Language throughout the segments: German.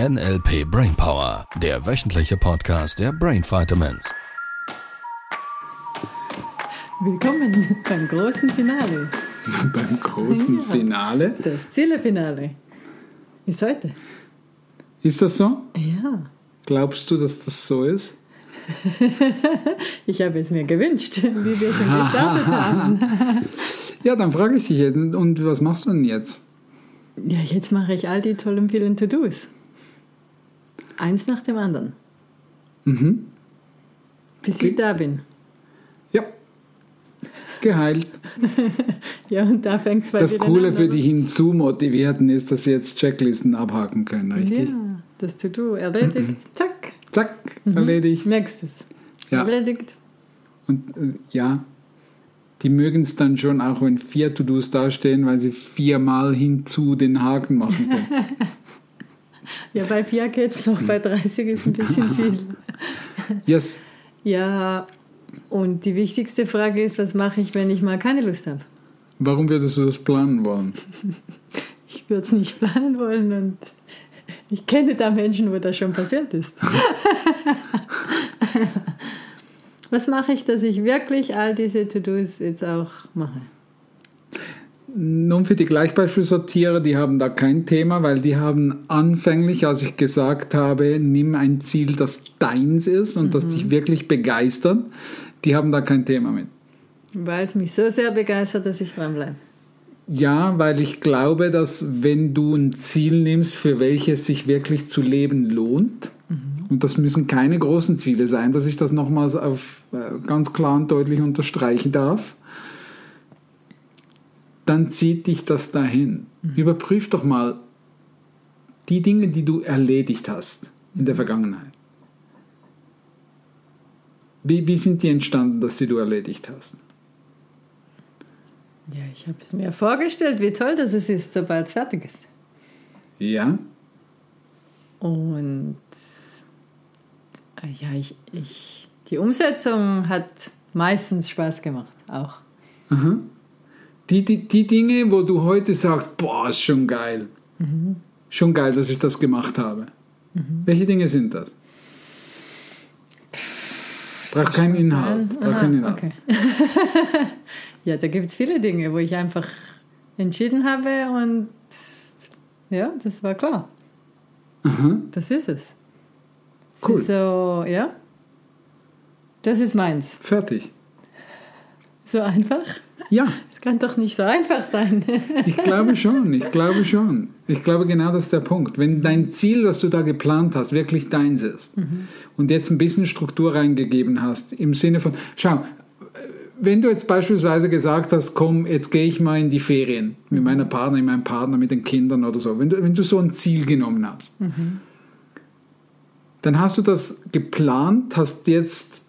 NLP Brainpower, der wöchentliche Podcast der Brain Vitamins. Willkommen beim großen Finale. Beim großen Finale? Das Zielefinale ist heute. Ist das so? Ja, Glaubst du, dass das so ist? ich habe es mir gewünscht, wie wir schon gestartet haben. Ja, dann frage ich dich jetzt, und was machst du denn jetzt? Ja, jetzt mache ich all die tollen vielen To-Dos. Eins nach dem anderen. Mhm. Bis Okay. ich da bin. Ja. Geheilt. Ja, und da fängt es bei Das Coole für die Hinzumotivierten ist, dass sie jetzt Checklisten abhaken können, richtig? Ja, das To-Do erledigt. Zack. Zack, erledigt. Merkst es. Ja. Erledigt. Und äh, ja, die mögen es dann schon auch, wenn vier To-Dos dastehen, weil sie viermal hinzu den Haken machen können. Ja, bei 4 geht's noch, bei 30 ist ein bisschen viel. Yes. Ja, und die wichtigste Frage ist, was mache ich, wenn ich mal keine Lust habe? Warum würdest du das planen wollen? Ich würde es nicht planen wollen und ich kenne da Menschen, wo das schon passiert ist. was mache ich, dass ich wirklich all diese To-Dos jetzt auch mache? Nun für die Gleichbeispielsortierer, die haben da kein Thema, weil die haben anfänglich, als ich gesagt habe, nimm ein Ziel, das deins ist und das dich wirklich begeistert, die haben da kein Thema mit. Weil es mich so sehr begeistert, dass ich dranbleibe. Ja, weil ich glaube, dass wenn du ein Ziel nimmst, für welches sich wirklich zu leben lohnt, und das müssen keine großen Ziele sein, dass ich das nochmals auf äh, ganz klar und deutlich unterstreichen darf, dann zieht dich das dahin. Überprüf doch mal die Dinge, die du erledigt hast in der Vergangenheit. Wie, wie sind die entstanden, dass die du erledigt hast? Ja, ich habe es mir vorgestellt, wie toll das es ist, sobald es fertig ist. Ja, Und ja, ich, ich, die Umsetzung hat meistens Spaß gemacht, auch. Die, die, die Dinge, wo du heute sagst, boah, ist schon geil. Schon geil, dass ich das gemacht habe. Welche Dinge sind das? Braucht keinen Inhalt. Braucht Aha, keinen Inhalt. okay. ja, da gibt es viele Dinge, wo ich einfach entschieden habe und ja, das war klar. Das ist es. Es Cool. ist so, ja. Das ist meins. Fertig. So einfach? Ja, Es kann doch nicht so einfach sein. ich glaube schon. Ich glaube schon. Ich glaube, genau das ist der Punkt. Wenn dein Ziel, das du da geplant hast, wirklich deins ist und jetzt ein bisschen Struktur reingegeben hast, im Sinne von, schau, wenn du jetzt beispielsweise gesagt hast, komm, jetzt gehe ich mal in die Ferien mit meiner Partnerin, meinem Partner, mit den Kindern oder so, wenn du, wenn du so ein Ziel genommen hast, dann hast du das geplant, hast jetzt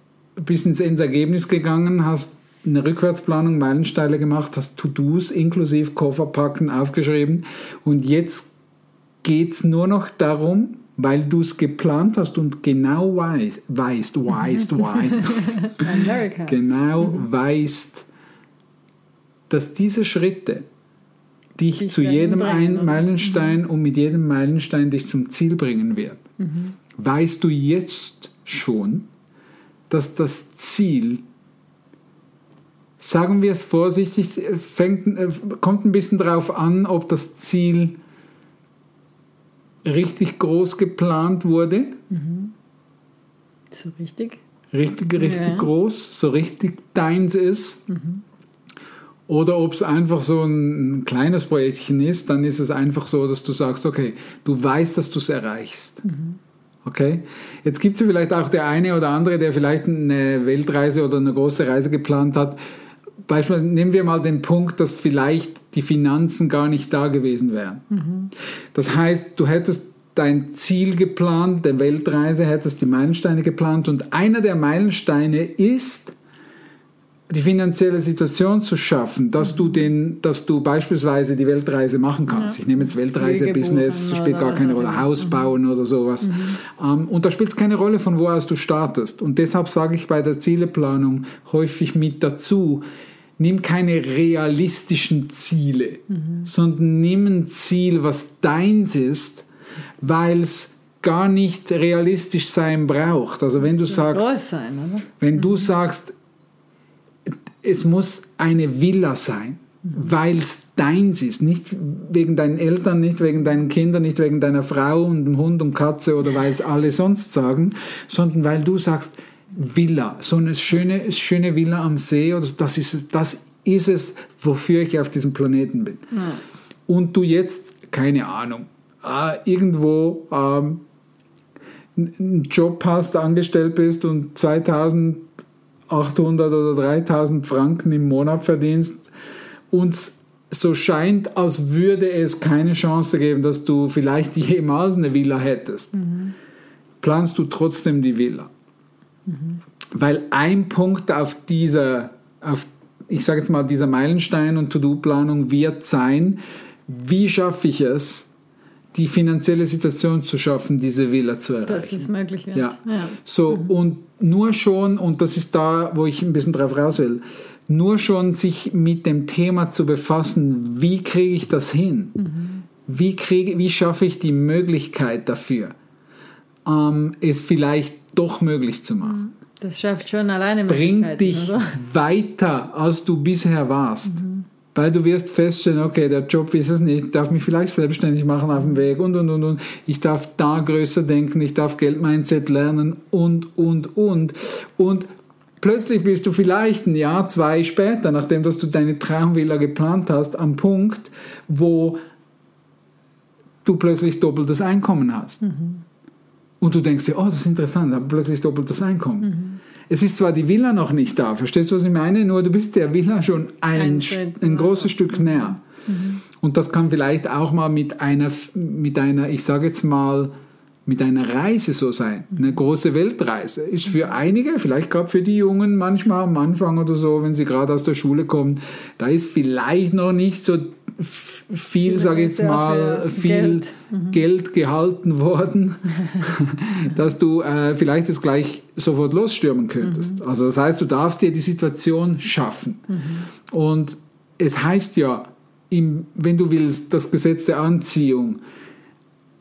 bis ins Endergebnis gegangen, hast eine Rückwärtsplanung, Meilensteine gemacht, hast To-Dos inklusive Koffer packen aufgeschrieben und jetzt geht es nur noch darum, weil du es geplant hast und genau weißt, weißt, weißt, weißt, America. genau weißt, dass diese Schritte dich Dich zu jedem bringen, einen? Meilenstein und mit jedem Meilenstein dich zum Ziel bringen wird. Mhm. Weißt du jetzt schon, dass das Ziel, sagen wir es vorsichtig, fängt, äh, kommt ein bisschen drauf an, ob das Ziel richtig groß geplant wurde, So richtig? richtig, richtig Ja. groß, so richtig deins ist. Oder ob es einfach so ein kleines Projektchen ist, dann ist es einfach so, dass du sagst, okay, du weißt, dass du es erreichst. Okay? Jetzt gibt es ja vielleicht auch der eine oder andere, der vielleicht eine Weltreise oder eine große Reise geplant hat. Beispielsweise nehmen wir mal den Punkt, dass vielleicht die Finanzen gar nicht da gewesen wären. Das heißt, du hättest dein Ziel geplant, der Weltreise, hättest die Meilensteine geplant und einer der Meilensteine ist, die finanzielle Situation zu schaffen, dass du den, dass du beispielsweise die Weltreise machen kannst. Ja. Ich nehme jetzt Weltreise, Flüge Business, buchen spielt gar keine Rolle. Haus bauen oder sowas. Ähm, und da spielt es keine Rolle, von wo aus du startest. Und deshalb sage ich bei der Zieleplanung häufig mit dazu, nimm keine realistischen Ziele, sondern nimm ein Ziel, was deins ist, weil es gar nicht realistisch sein braucht. Also wenn du sagst, sein, wenn du sagst, es muss eine Villa sein, weil es deins ist, nicht wegen deinen Eltern, nicht wegen deinen Kindern, nicht wegen deiner Frau und dem Hund und Katze oder weil es alle sonst sagen, sondern weil du sagst, Villa, so eine schöne, schöne Villa am See, oder das ist es, das ist es, wofür ich auf diesem Planeten bin. Und du jetzt, keine Ahnung, äh, irgendwo ähm, einen Job hast, angestellt bist und 2800 oder 3000 Franken im Monat verdienst und so scheint, als würde es keine Chance geben, dass du vielleicht jemals eine Villa hättest, planst du trotzdem die Villa. Weil ein Punkt auf dieser, auf, ich sage jetzt mal, dieser Meilenstein- und To-Do-Planung wird sein, wie schaffe ich es, die finanzielle Situation zu schaffen, diese Villa zu erreichen. Dass es möglich wird. Ja. Ja. So, und nur schon, und das ist da, wo ich ein bisschen drauf raus will, nur schon sich mit dem Thema zu befassen, wie kriege ich das hin? Wie, kriege, wie schaffe ich die Möglichkeit dafür, ähm, es vielleicht doch möglich zu machen? Das schafft schon alleine Bringt dich oder? weiter, als du bisher warst. Weil du wirst feststellen, okay, der Job ist es nicht, ich darf mich vielleicht selbstständig machen auf dem Weg und, und, und, und. Ich darf da größer denken, ich darf Geldmindset lernen und, und, und. Und plötzlich bist du vielleicht ein Jahr, zwei später, nachdem dass du deine Traumvilla geplant hast, am Punkt, wo du plötzlich doppeltes Einkommen hast. Und du denkst dir, oh, das ist interessant, aber plötzlich doppeltes Einkommen. Es ist zwar die Villa noch nicht da, verstehst du, was ich meine? Nur du bist der Villa schon ein, Ein Schritt, großes Stück näher. Und das kann vielleicht auch mal mit einer, mit einer, ich sage jetzt mal, mit einer Reise so sein. Eine große Weltreise. Ist für einige, vielleicht gerade für die Jungen manchmal am Anfang oder so, wenn sie gerade aus der Schule kommen, da ist vielleicht noch nicht so viel, sage ich jetzt mal, viel Geld. Geld gehalten worden, dass du äh, vielleicht jetzt gleich sofort losstürmen könntest. Also das heißt, du darfst dir die Situation schaffen. Und es heißt ja, im, wenn du willst, das Gesetz der Anziehung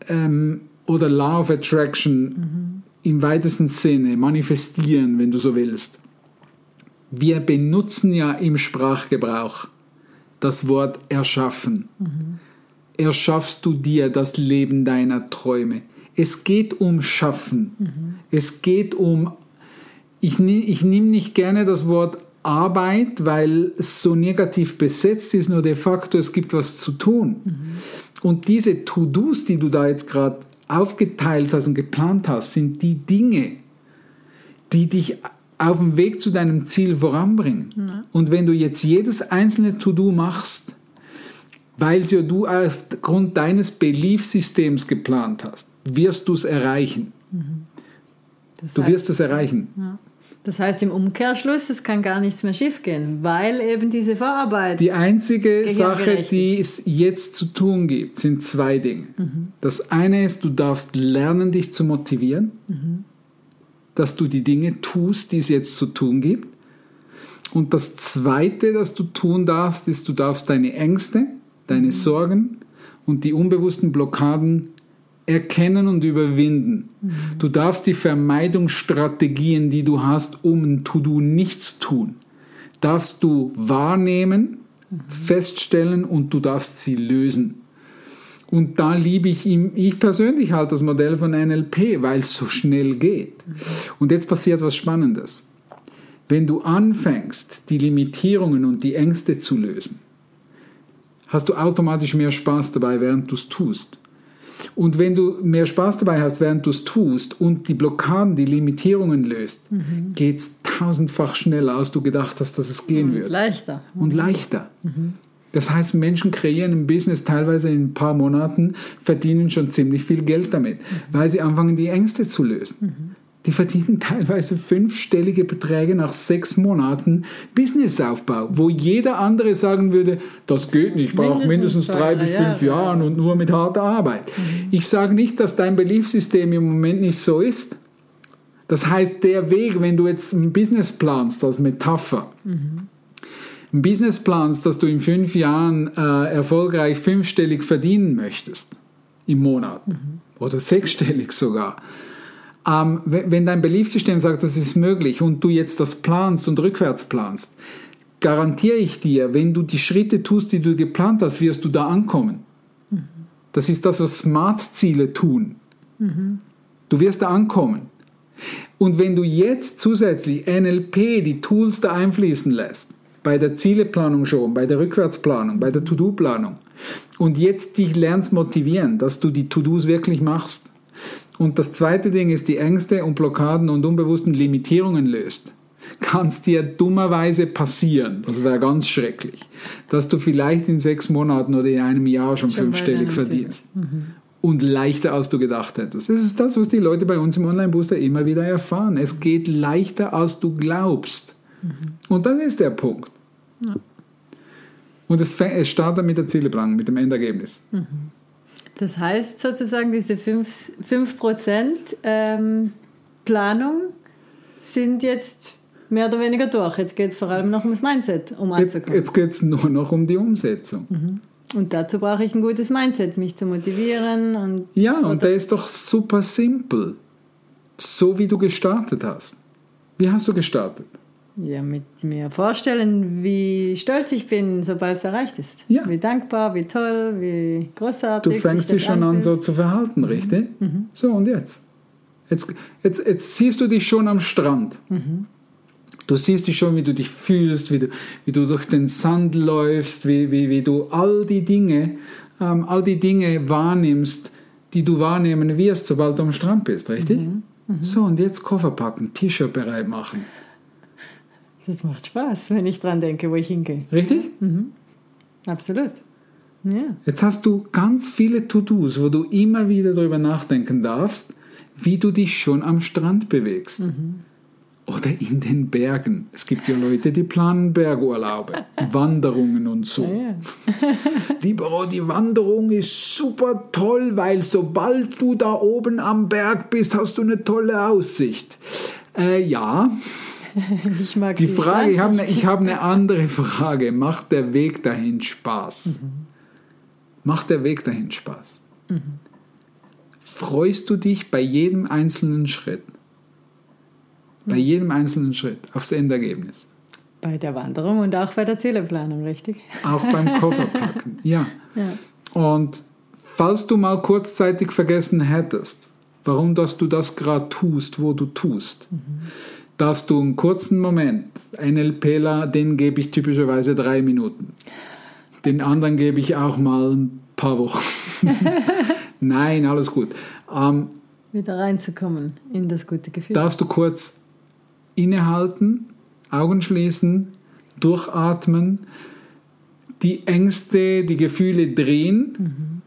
ähm, oder Law of Attraction im weitesten Sinne, manifestieren, wenn du so willst. Wir benutzen ja im Sprachgebrauch das Wort erschaffen erschaffst du dir das Leben deiner Träume. Es geht um Schaffen. Es geht um, ich, ich nehme nicht gerne das Wort Arbeit, weil es so negativ besetzt ist, nur de facto, es gibt was zu tun. Und diese To-Dos, die du da jetzt gerade aufgeteilt hast und geplant hast, sind die Dinge, die dich auf dem Weg zu deinem Ziel voranbringen. Und wenn du jetzt jedes einzelne To-Do machst, weil es ja du aufgrund deines Beliefsystems geplant hast, wirst du es erreichen. Das Du heißt, wirst es erreichen. das heißt im Umkehrschluss, es kann gar nichts mehr schiefgehen, weil eben diese Vorarbeit. Die einzige Sache, die es jetzt zu tun gibt, sind zwei Dinge. Das eine ist, du darfst lernen, dich zu motivieren, dass du die Dinge tust, die es jetzt zu tun gibt. Und das zweite, das du tun darfst, ist, du darfst deine Ängste, deine Sorgen und die unbewussten Blockaden erkennen und überwinden. Du darfst die Vermeidungsstrategien, die du hast, um ein To-Do nicht zu tun, darfst du wahrnehmen, feststellen und du darfst sie lösen. Und da liebe ich ihm, ich persönlich halt das Modell von NLP, weil es so schnell geht. Und jetzt passiert was Spannendes. Wenn du anfängst, die Limitierungen und die Ängste zu lösen, hast du automatisch mehr Spaß dabei, während du es tust. Und wenn du mehr Spaß dabei hast, während du es tust und die Blockaden, die Limitierungen löst, geht es tausendfach schneller, als du gedacht hast, dass es gehen wird leichter. und leichter. Das heißt, Menschen kreieren ein Business teilweise in ein paar Monaten, verdienen schon ziemlich viel Geld damit, weil sie anfangen, die Ängste zu lösen. Die verdienen teilweise fünfstellige Beträge nach sechs Monaten Businessaufbau, wo jeder andere sagen würde, das geht nicht, ich brauche mindestens Mindestens drei bis fünf Jahre. Jahren und nur mit harter Arbeit. Ich sage nicht, dass dein Beliefssystem im Moment nicht so ist. Das heißt, der Weg, wenn du jetzt ein Business planst als Metapher, ein Business planst, dass du in fünf Jahren äh, erfolgreich fünfstellig verdienen möchtest, im Monat oder sechsstellig sogar. Ähm, wenn wenn dein Beliefssystem sagt, das ist möglich und du jetzt das planst und rückwärts planst, garantiere ich dir, wenn du die Schritte tust, die du geplant hast, wirst du da ankommen. Das ist das, was Smart-Ziele tun. Du wirst da ankommen. Und wenn du jetzt zusätzlich NLP, die Tools da einfließen lässt, bei der Zieleplanung schon, bei der Rückwärtsplanung, bei der To-Do-Planung, und jetzt dich lernst motivieren, dass du die To-Dos wirklich machst. Und das zweite Ding ist, die Ängste und Blockaden und unbewussten Limitierungen löst, kann es dir dummerweise passieren, das wäre ganz schrecklich, dass du vielleicht in sechs Monaten oder in einem Jahr schon, Schon fünfstellig verdienst. Und leichter, als du gedacht hättest. Das ist das, was die Leute bei uns im Online-Booster immer wieder erfahren. Es geht leichter, als du glaubst. Und das ist der Punkt. Und es, es startet mit der Zieleplanung, mit dem Endergebnis. Das heißt sozusagen, diese 5%, 5% ähm, Planung sind jetzt mehr oder weniger durch. Jetzt geht es vor allem noch ums Mindset, um Jetzt, anzukommen. jetzt geht es nur noch um die Umsetzung. Und dazu brauche ich ein gutes Mindset, mich zu motivieren. Und Ja, und der ist doch super simpel. So wie du gestartet hast. Wie hast du gestartet? Ja, mit mir vorstellen, wie stolz ich bin, sobald es erreicht ist. Ja. Wie dankbar, wie toll, wie großartig. Du fängst dich schon an, anfühlt. so zu verhalten, richtig? So, und jetzt? Jetzt, jetzt? jetzt siehst du dich schon am Strand. Du siehst dich schon, wie du dich fühlst, wie du, wie du durch den Sand läufst, wie, wie, wie du all die Dinge, ähm, all die Dinge wahrnimmst, die du wahrnehmen wirst, sobald du am Strand bist, richtig? So, und jetzt Koffer packen, T-Shirt bereit machen. Das macht Spaß, wenn ich dran denke, wo ich hingehe. Richtig? Absolut. Ja. Jetzt hast du ganz viele To-Dos, wo du immer wieder darüber nachdenken darfst, wie du dich schon am Strand bewegst. Oder in den Bergen. Es gibt ja Leute, die planen Bergurlaube, Wanderungen und so. Ja. Lieber, oh, die Wanderung ist super toll, weil sobald du da oben am Berg bist, hast du eine tolle Aussicht. Äh, ja, Ich mag die Frage, ich habe eine, habe eine andere Frage. Macht der Weg dahin Spaß? Macht der Weg dahin Spaß? Freust du dich bei jedem einzelnen Schritt? Bei jedem einzelnen Schritt aufs Endergebnis? Bei der Wanderung und auch bei der Zieleplanung, richtig? Auch beim Kofferpacken, ja. Ja. Und falls du mal kurzzeitig vergessen hättest, warum dass du das gerade tust, wo du tust, darfst du einen kurzen Moment, NLPler, den gebe ich typischerweise drei Minuten. Den anderen gebe ich auch mal ein paar Wochen. Nein, alles gut. Ähm, Wieder reinzukommen in das gute Gefühl. darfst du kurz innehalten, Augen schließen, durchatmen, die Ängste, die Gefühle drehen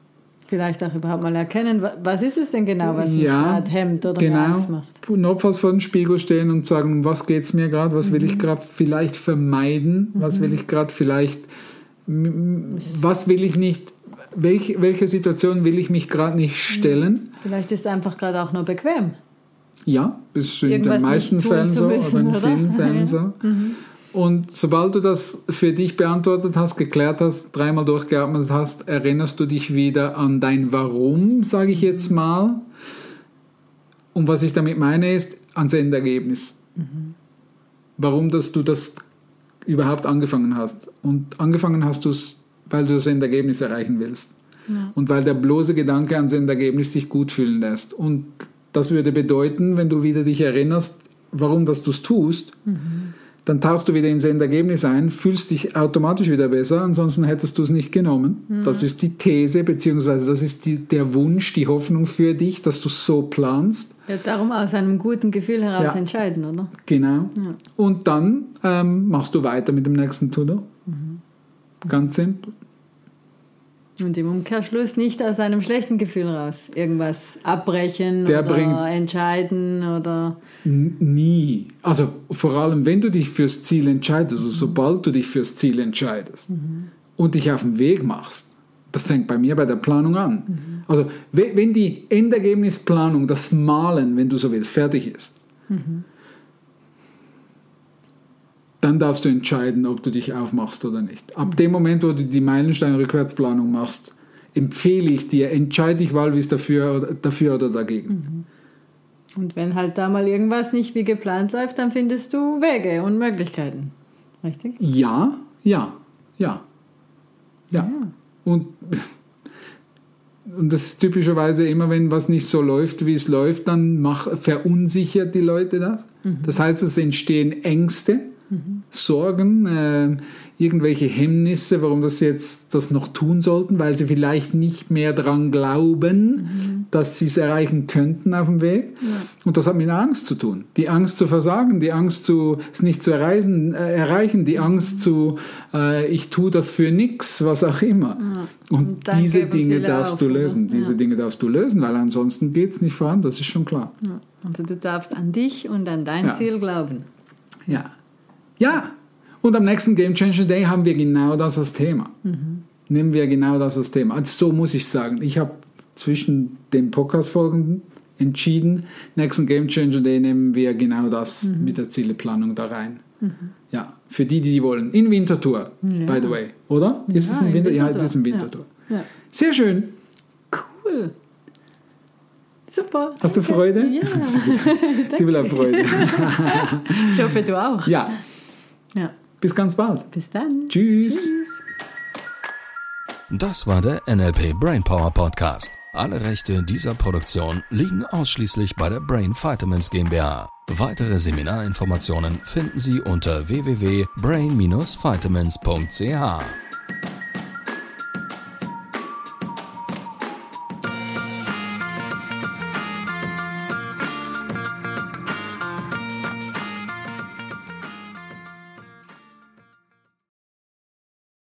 Vielleicht auch überhaupt mal erkennen, wa- was ist es denn genau, was mich Ja, gerade hemmt oder mir Angst genau. macht. Notfalls vor dem Spiegel stehen und sagen, um was geht es mir gerade, was will ich gerade vielleicht vermeiden, was will ich gerade vielleicht, was will ich nicht, welche, welche Situation will ich mich gerade nicht stellen. Vielleicht ist es einfach gerade auch nur bequem. Ja, ist in Irgendwas den meisten Fällen so, müssen, aber in oder? vielen Fällen so. Und sobald du das für dich beantwortet hast, geklärt hast, dreimal durchgeatmet hast, erinnerst du dich wieder an dein Warum, sage ich jetzt mal. Und was ich damit meine, ist ans Endergebnis. Warum, dass du das überhaupt angefangen hast. Und angefangen hast du es, weil du das Endergebnis erreichen willst. Und weil der bloße Gedanke ans Endergebnis dich gut fühlen lässt. Und das würde bedeuten, wenn du wieder dich erinnerst, warum dass du es tust, dann tauchst du wieder ins Endergebnis ein, fühlst dich automatisch wieder besser, ansonsten hättest du es nicht genommen. Das ist die These, beziehungsweise das ist die, der Wunsch, die Hoffnung für dich, dass du so planst. Ja, darum aus einem guten Gefühl heraus Ja. entscheiden, oder? Genau. Und dann ähm, machst du weiter mit dem nächsten To-Do. Ganz simpel. Und im Umkehrschluss nicht aus einem schlechten Gefühl raus. Irgendwas abbrechen Der oder entscheiden oder. Nie. Also vor allem, wenn du dich fürs Ziel entscheidest, also sobald du dich fürs Ziel entscheidest und dich auf den Weg machst, das fängt bei mir bei der Planung an. Also we- wenn die Endergebnisplanung, das Malen, wenn du so willst, fertig ist, dann darfst du entscheiden, ob du dich aufmachst oder nicht. Ab dem Moment, wo du die Meilenstein-Rückwärtsplanung machst, empfehle ich dir, entscheide dich wahlweise dafür, dafür oder dagegen. Und wenn halt da mal irgendwas nicht wie geplant läuft, dann findest du Wege und Möglichkeiten. Richtig? Ja, ja, ja. Ja. Und, und das ist typischerweise immer, wenn was nicht so läuft, wie es läuft, dann mach, verunsichert die Leute das. Das heißt, es entstehen Ängste, Sorgen, äh, irgendwelche Hemmnisse, warum das jetzt das noch tun sollten, weil sie vielleicht nicht mehr daran glauben, dass sie es erreichen könnten auf dem Weg. Und das hat mit Angst zu tun. Die Angst zu versagen, die Angst zu es nicht zu erreichen, äh, erreichen die Angst zu äh, ich tue das für nichts, was auch immer. Und, Und dann diese Dinge darfst auf, du lösen. Diese Ja. Dinge darfst du lösen, weil ansonsten geht es nicht voran, das ist schon klar. Ja. Also du darfst an dich und an dein Ja. Ziel glauben. Ja. Ja. Und am nächsten Game Changer Day haben wir genau das als Thema. Nehmen wir genau das als Thema. Also so muss ich sagen. Ich habe zwischen den Podcast-Folgen entschieden, nächsten Game Changer Day nehmen wir genau das mit der Zieleplanung da rein. Ja, für die, die die wollen. In Winterthur, by the way. Oder? Ist es Ja, ein in Winter? Ja, Winterthur. das ist ein Ja. Winterthur. Ja. Sehr schön. Cool. Super. Hast du Freude? Ja. Sie will auch Freude. Ich hoffe, du auch. Ja, Ja. Bis ganz bald. Bis dann. Tschüss. Das war der NLP Brainpower Podcast. Alle Rechte dieser Produktion liegen ausschließlich bei der Brain Vitamins GmbH. Weitere Seminarinformationen finden Sie unter www.brain-vitamins.ch.